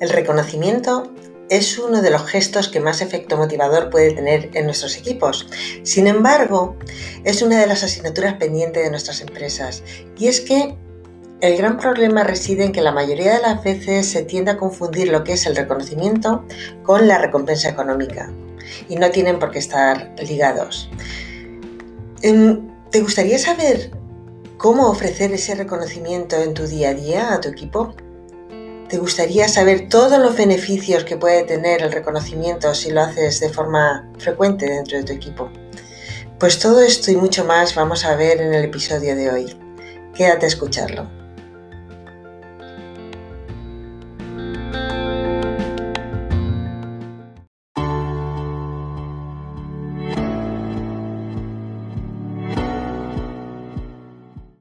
El reconocimiento es uno de los gestos que más efecto motivador puede tener en nuestros equipos. Sin embargo, es una de las asignaturas pendientes de nuestras empresas. Y es que el gran problema reside en que la mayoría de las veces se tiende a confundir lo que es el reconocimiento con la recompensa económica. Y no tienen por qué estar ligados. Em, ¿Te gustaría saber cómo ofrecer ese reconocimiento en tu día a día a tu equipo? ¿Te gustaría saber todos los beneficios que puede tener el reconocimiento si lo haces de forma frecuente dentro de tu equipo? Pues todo esto y mucho más vamos a ver en el episodio de hoy. Quédate a escucharlo.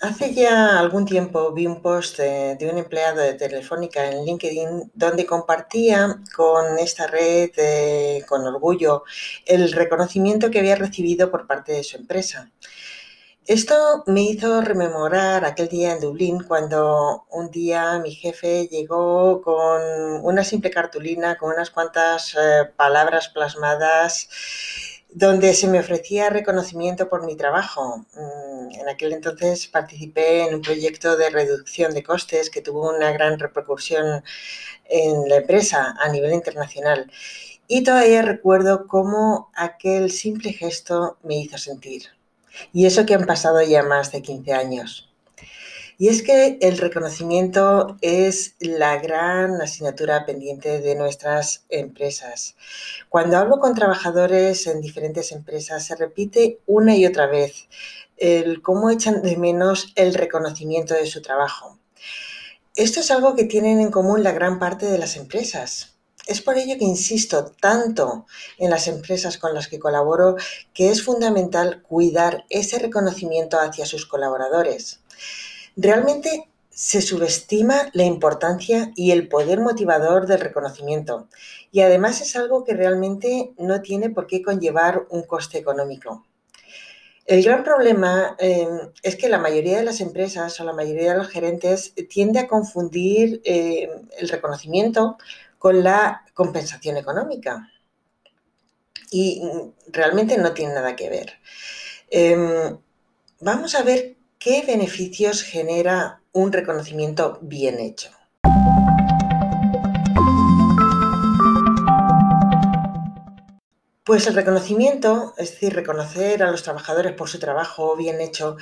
Hace ya algún tiempo vi un post de, un empleado de Telefónica en LinkedIn donde compartía con esta red con orgullo el reconocimiento que había recibido por parte de su empresa. Esto me hizo rememorar aquel día en Dublín cuando un día mi jefe llegó con una simple cartulina con unas cuantas eh, palabras plasmadas donde se me ofrecía reconocimiento por mi trabajo. En aquel entonces participé en un proyecto de reducción de costes que tuvo una gran repercusión en la empresa a nivel internacional. Y todavía recuerdo cómo aquel simple gesto me hizo sentir. Y eso que han pasado ya más de 15 años. Y es que el reconocimiento es la gran asignatura pendiente de nuestras empresas. Cuando hablo con trabajadores en diferentes empresas, se repite una y otra vez el cómo echan de menos el reconocimiento de su trabajo. Esto es algo que tienen en común la gran parte de las empresas. Es por ello que insisto tanto en las empresas con las que colaboro que es fundamental cuidar ese reconocimiento hacia sus colaboradores. Realmente se subestima la importancia y el poder motivador del reconocimiento y además es algo que realmente no tiene por qué conllevar un coste económico. El gran problema em, es que la mayoría de las empresas o la mayoría de los gerentes tiende a confundir em, el reconocimiento con la compensación económica y realmente no tiene nada que ver. Em, vamos a ver ¿Qué beneficios genera un reconocimiento bien hecho? Pues el reconocimiento, es decir, reconocer a los trabajadores por su trabajo bien hecho,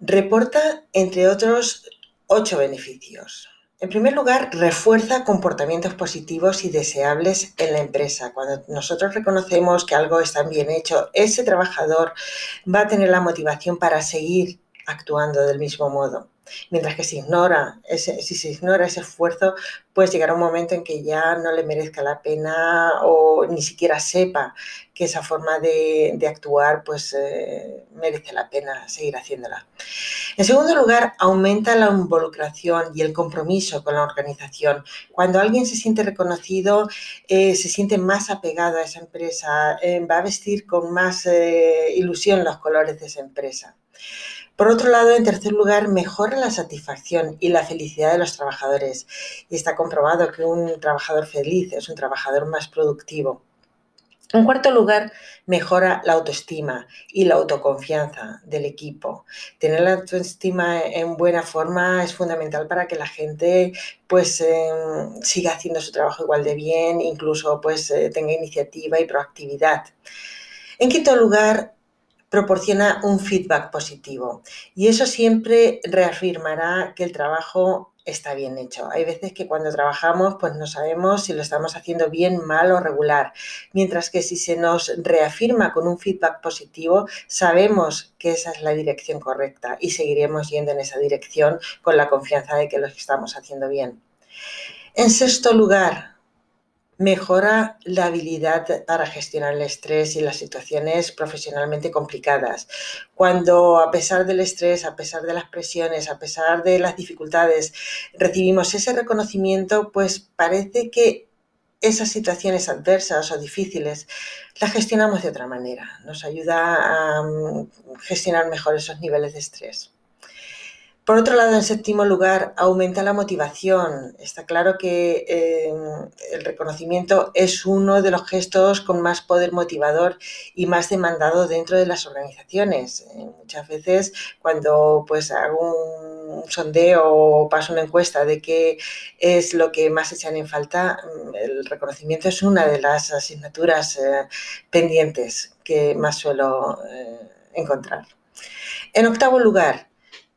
reporta, entre otros, ocho beneficios. En primer lugar, refuerza comportamientos positivos y deseables en la empresa. Cuando nosotros reconocemos que algo está bien hecho, ese trabajador va a tener la motivación para seguir actuando del mismo modo. Mientras que si, ignora ese, si se ignora ese esfuerzo, pues llegará un momento en que ya no le merezca la pena o ni siquiera sepa que esa forma de, actuar pues eh, merece la pena seguir haciéndola. En segundo lugar, aumenta la involucración y el compromiso con la organización. Cuando alguien se siente reconocido, eh, se siente más apegado a esa empresa, eh, va a vestir con más ilusión los colores de esa empresa. Por otro lado, en tercer lugar, mejora la satisfacción y la felicidad de los trabajadores. Y está comprobado que un trabajador feliz es un trabajador más productivo. En cuarto lugar, mejora la autoestima y la autoconfianza del equipo. Tener la autoestima en buena forma es fundamental para que la gente pues em, siga haciendo su trabajo igual de bien, incluso pues eh, tenga iniciativa y proactividad. En quinto lugar, proporciona un feedback positivo y eso siempre reafirmará que el trabajo está bien hecho. Hay veces que cuando trabajamos pues no sabemos si lo estamos haciendo bien, mal o regular, mientras que si se nos reafirma con un feedback positivo, sabemos que esa es la dirección correcta y seguiremos yendo en esa dirección con la confianza de que lo estamos haciendo bien. En sexto lugar, mejora la habilidad para gestionar el estrés y las situaciones profesionalmente complicadas. Cuando a pesar del estrés, a pesar de las presiones, a pesar de las dificultades, recibimos ese reconocimiento, pues parece que esas situaciones adversas o difíciles las gestionamos de otra manera. Nos ayuda a mm, gestionar mejor esos niveles de estrés. Por otro lado, en séptimo lugar, aumenta la motivación. Está claro que eh, el reconocimiento es uno de los gestos con más poder motivador y más demandado dentro de las organizaciones. Eh, muchas veces cuando pues hago un sondeo o paso una encuesta de qué es lo que más echan en falta, mm, el reconocimiento es una de las asignaturas eh, pendientes que más suelo encontrar. En octavo lugar,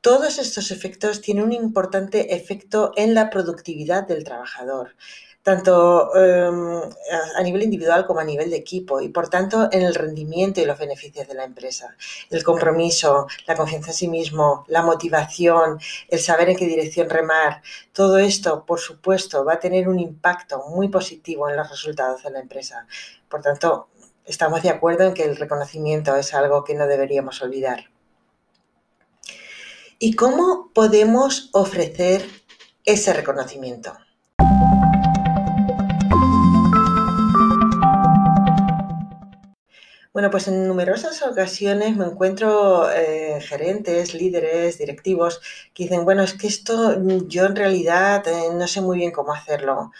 todos estos efectos tienen un importante efecto en la productividad del trabajador, tanto em, a nivel individual como a nivel de equipo y por tanto en el rendimiento y los beneficios de la empresa. El compromiso, la confianza en sí mismo, la motivación, el saber en qué dirección remar, todo esto, por supuesto, va a tener un impacto muy positivo en los resultados de la empresa. Por tanto, estamos de acuerdo en que el reconocimiento es algo que no deberíamos olvidar. ¿Y cómo podemos ofrecer ese reconocimiento? Bueno, pues en numerosas ocasiones me encuentro eh, gerentes, líderes, directivos que dicen, bueno, es que esto yo en realidad eh, no sé muy bien cómo hacerlo.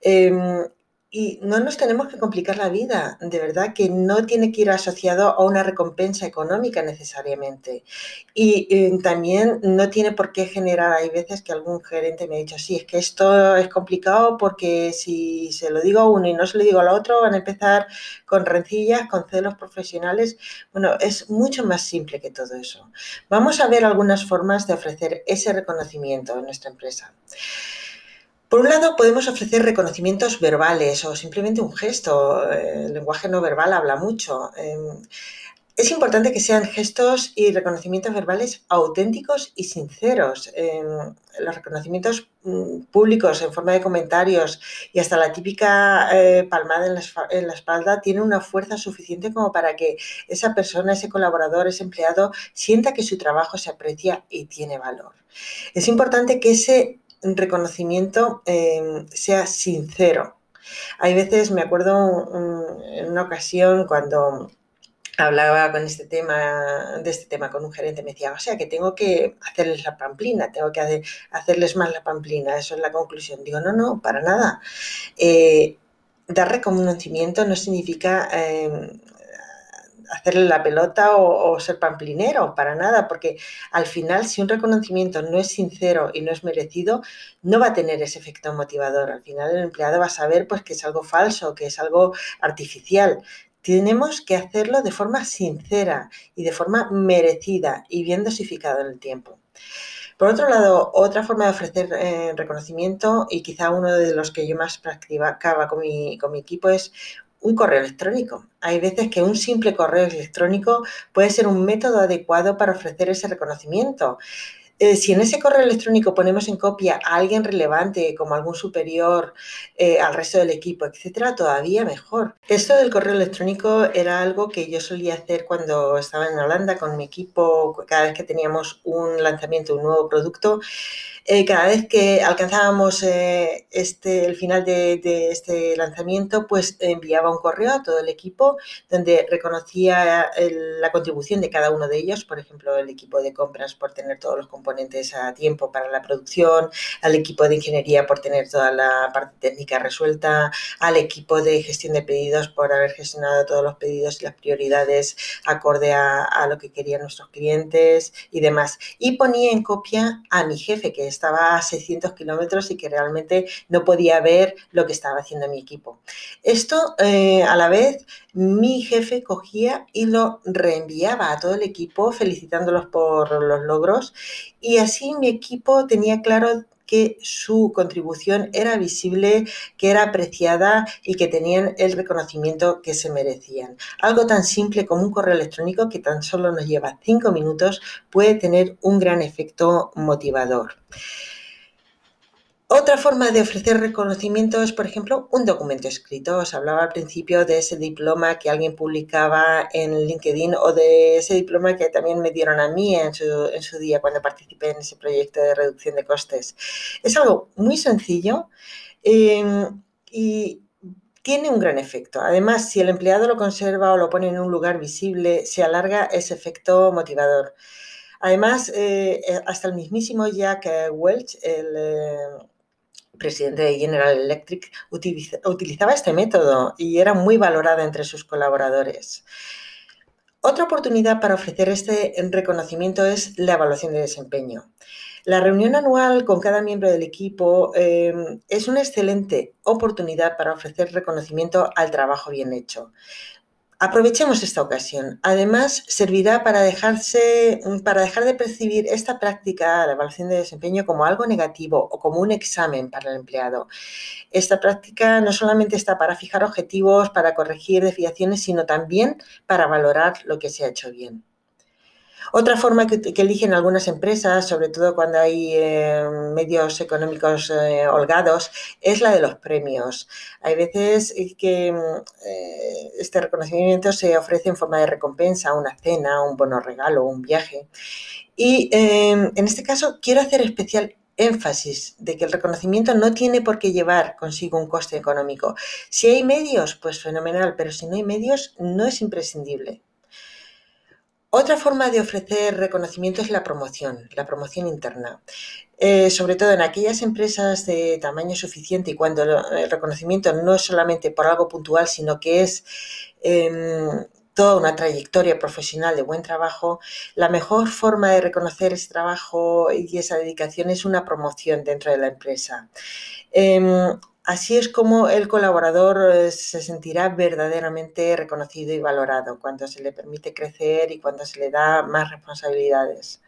Em, y no nos tenemos que complicar la vida, de verdad que no tiene que ir asociado a una recompensa económica necesariamente. Y, eh, también no tiene por qué generar, hay veces que algún gerente me ha dicho, sí, es que esto es complicado porque si se lo digo a uno y no se lo digo al otro, van a empezar con rencillas, con celos profesionales. Bueno, es mucho más simple que todo eso. Vamos a ver algunas formas de ofrecer ese reconocimiento en nuestra empresa. Por un lado, podemos ofrecer reconocimientos verbales o simplemente un gesto. El lenguaje no verbal habla mucho. Em, es importante que sean gestos y reconocimientos verbales auténticos y sinceros. Em, los reconocimientos mm, públicos en forma de comentarios y hasta la típica eh, palmada en la, espalda tienen una fuerza suficiente como para que esa persona, ese colaborador, ese empleado sienta que su trabajo se aprecia y tiene valor. Es importante que ese reconocimiento em, sea sincero. Hay veces, me acuerdo en una ocasión cuando hablaba con este tema, de este tema con un gerente, me decía, o sea, que tengo que hacerles la pamplina, tengo que hacerles más la pamplina, eso es la conclusión. Digo, no, no, para nada. Eh, dar reconocimiento no significa em, hacerle la pelota o, ser pamplinero, para nada, porque al final si un reconocimiento no es sincero y no es merecido, no va a tener ese efecto motivador. Al final el empleado va a saber pues, que es algo falso, que es algo artificial. Tenemos que hacerlo de forma sincera y de forma merecida y bien dosificado en el tiempo. Por otro lado, otra forma de ofrecer eh, reconocimiento y quizá uno de los que yo más practicaba con mi, con mi equipo es un correo electrónico. Hay veces que un simple correo electrónico puede ser un método adecuado para ofrecer ese reconocimiento. Eh, si en ese correo electrónico ponemos en copia a alguien relevante, como algún superior eh, al resto del equipo, etcétera, todavía mejor. Esto del correo electrónico era algo que yo solía hacer cuando estaba en Holanda con mi equipo, cada vez que teníamos un lanzamiento, un nuevo producto. Eh, cada vez que alcanzábamos este, el final de, de, este lanzamiento, pues enviaba un correo a todo el equipo donde reconocía la contribución de cada uno de ellos, por ejemplo, el equipo de compras por tener todos los componentes componentes a tiempo para la producción, al equipo de ingeniería por tener toda la parte técnica resuelta, al equipo de gestión de pedidos por haber gestionado todos los pedidos y las prioridades acorde a, lo que querían nuestros clientes y demás. Y ponía en copia a mi jefe, que estaba a 600 kilómetros y que realmente no podía ver lo que estaba haciendo mi equipo. Esto, eh, a la vez, mi jefe cogía y lo reenviaba a todo el equipo felicitándolos por los logros y así mi equipo tenía claro que su contribución era visible, que era apreciada y que tenían el reconocimiento que se merecían. Algo tan simple como un correo electrónico que tan solo nos lleva cinco minutos puede tener un gran efecto motivador. Otra forma de ofrecer reconocimiento es, por ejemplo, un documento escrito. Os hablaba al principio de ese diploma que alguien publicaba en LinkedIn o de ese diploma que también me dieron a mí en su, día cuando participé en ese proyecto de reducción de costes. Es algo muy sencillo em, y tiene un gran efecto. Además, si el empleado lo conserva o lo pone en un lugar visible, se alarga ese efecto motivador. Además, eh, eh, hasta el mismísimo Jack Welch, el eh, presidente de General Electric, utilizaba este método y era muy valorado entre sus colaboradores. Otra oportunidad para ofrecer este reconocimiento es la evaluación de desempeño. La reunión anual con cada miembro del equipo em, es una excelente oportunidad para ofrecer reconocimiento al trabajo bien hecho. Aprovechemos esta ocasión. Además, servirá para, dejarse, para dejar de percibir esta práctica, la evaluación de desempeño, como algo negativo o como un examen para el empleado. Esta práctica no solamente está para fijar objetivos, para corregir desviaciones, sino también para valorar lo que se ha hecho bien. Otra forma que, eligen algunas empresas, sobre todo cuando hay eh, medios económicos eh, holgados, es la de los premios. Hay veces que eh, este reconocimiento se ofrece en forma de recompensa, una cena, un bono regalo, un viaje. Y en este caso quiero hacer especial énfasis de que el reconocimiento no tiene por qué llevar consigo un coste económico. Si hay medios, pues fenomenal, pero si no hay medios, no es imprescindible. Otra forma de ofrecer reconocimiento es la promoción, la promoción interna. Eh, sobre todo en aquellas empresas de tamaño suficiente y cuando el reconocimiento no es solamente por algo puntual, sino que es em, toda una trayectoria profesional de buen trabajo, la mejor forma de reconocer ese trabajo y esa dedicación es una promoción dentro de la empresa. Em, Así es como el colaborador eh, se sentirá verdaderamente reconocido y valorado cuando se le permite crecer y cuando se le da más responsabilidades.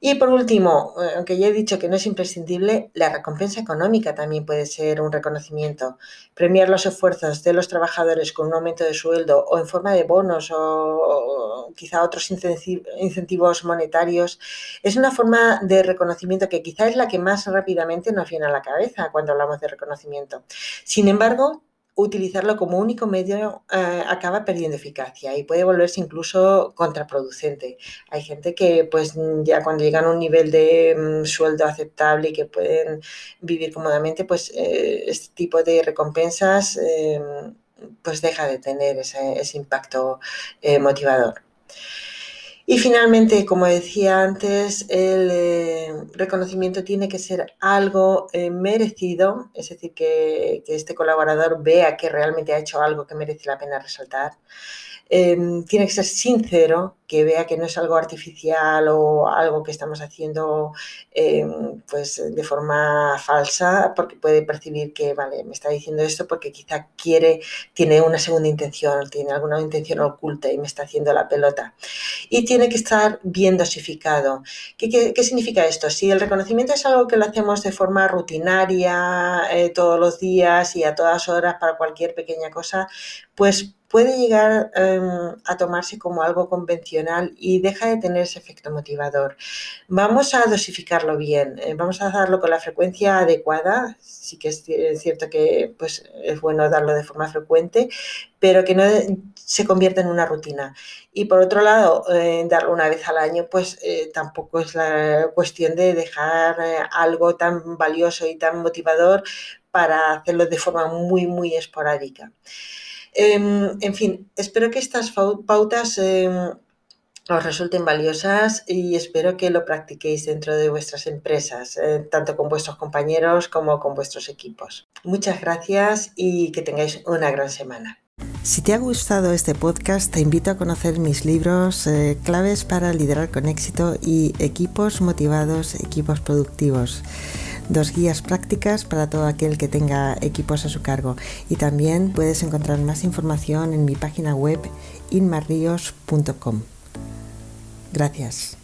Y por último, eh, aunque ya he dicho que no es imprescindible, la recompensa económica también puede ser un reconocimiento. Premiar los esfuerzos de los trabajadores con un aumento de sueldo o en forma de bonos o, quizá otros incentivos monetarios es una forma de reconocimiento que quizá es la que más rápidamente nos viene a la cabeza cuando hablamos de reconocimiento. Sin embargo, utilizarlo como único medio eh, acaba perdiendo eficacia y puede volverse incluso contraproducente. Hay gente que pues ya cuando llegan a un nivel de mm, sueldo aceptable y que pueden vivir cómodamente, pues eh, este tipo de recompensas eh, pues deja de tener ese, ese impacto motivador. Y finalmente, como decía antes, el eh, reconocimiento tiene que ser algo eh, merecido, es decir, que, este colaborador vea que realmente ha hecho algo que merece la pena resaltar. Em, tiene que ser sincero, que vea que no es algo artificial o algo que estamos haciendo em, pues de forma falsa, porque puede percibir que, vale, me está diciendo esto porque quizá quiere, tiene una segunda intención, tiene alguna intención oculta y me está haciendo la pelota. Y tiene que estar bien dosificado. ¿Qué, qué, significa esto? Si el reconocimiento es algo que lo hacemos de forma rutinaria, eh, todos los días y a todas horas para cualquier pequeña cosa, pues puede llegar em, a tomarse como algo convencional y deja de tener ese efecto motivador. Vamos a dosificarlo bien, eh, vamos a darlo con la frecuencia adecuada, sí que es cierto que pues, es bueno darlo de forma frecuente, pero que no se convierta en una rutina. Y por otro lado, eh, darlo una vez al año, pues eh, tampoco es la cuestión de dejar algo tan valioso y tan motivador para hacerlo de forma muy, muy esporádica. Em, en fin, espero que estas pautas em, os resulten valiosas y espero que lo practiquéis dentro de vuestras empresas, eh, tanto con vuestros compañeros como con vuestros equipos. Muchas gracias y que tengáis una gran semana. Si te ha gustado este podcast, te invito a conocer mis libros eh, Claves para liderar con éxito y Equipos motivados, equipos productivos. Dos guías prácticas para todo aquel que tenga equipos a su cargo. Y también puedes encontrar más información en mi página web inmarrios.com. Gracias.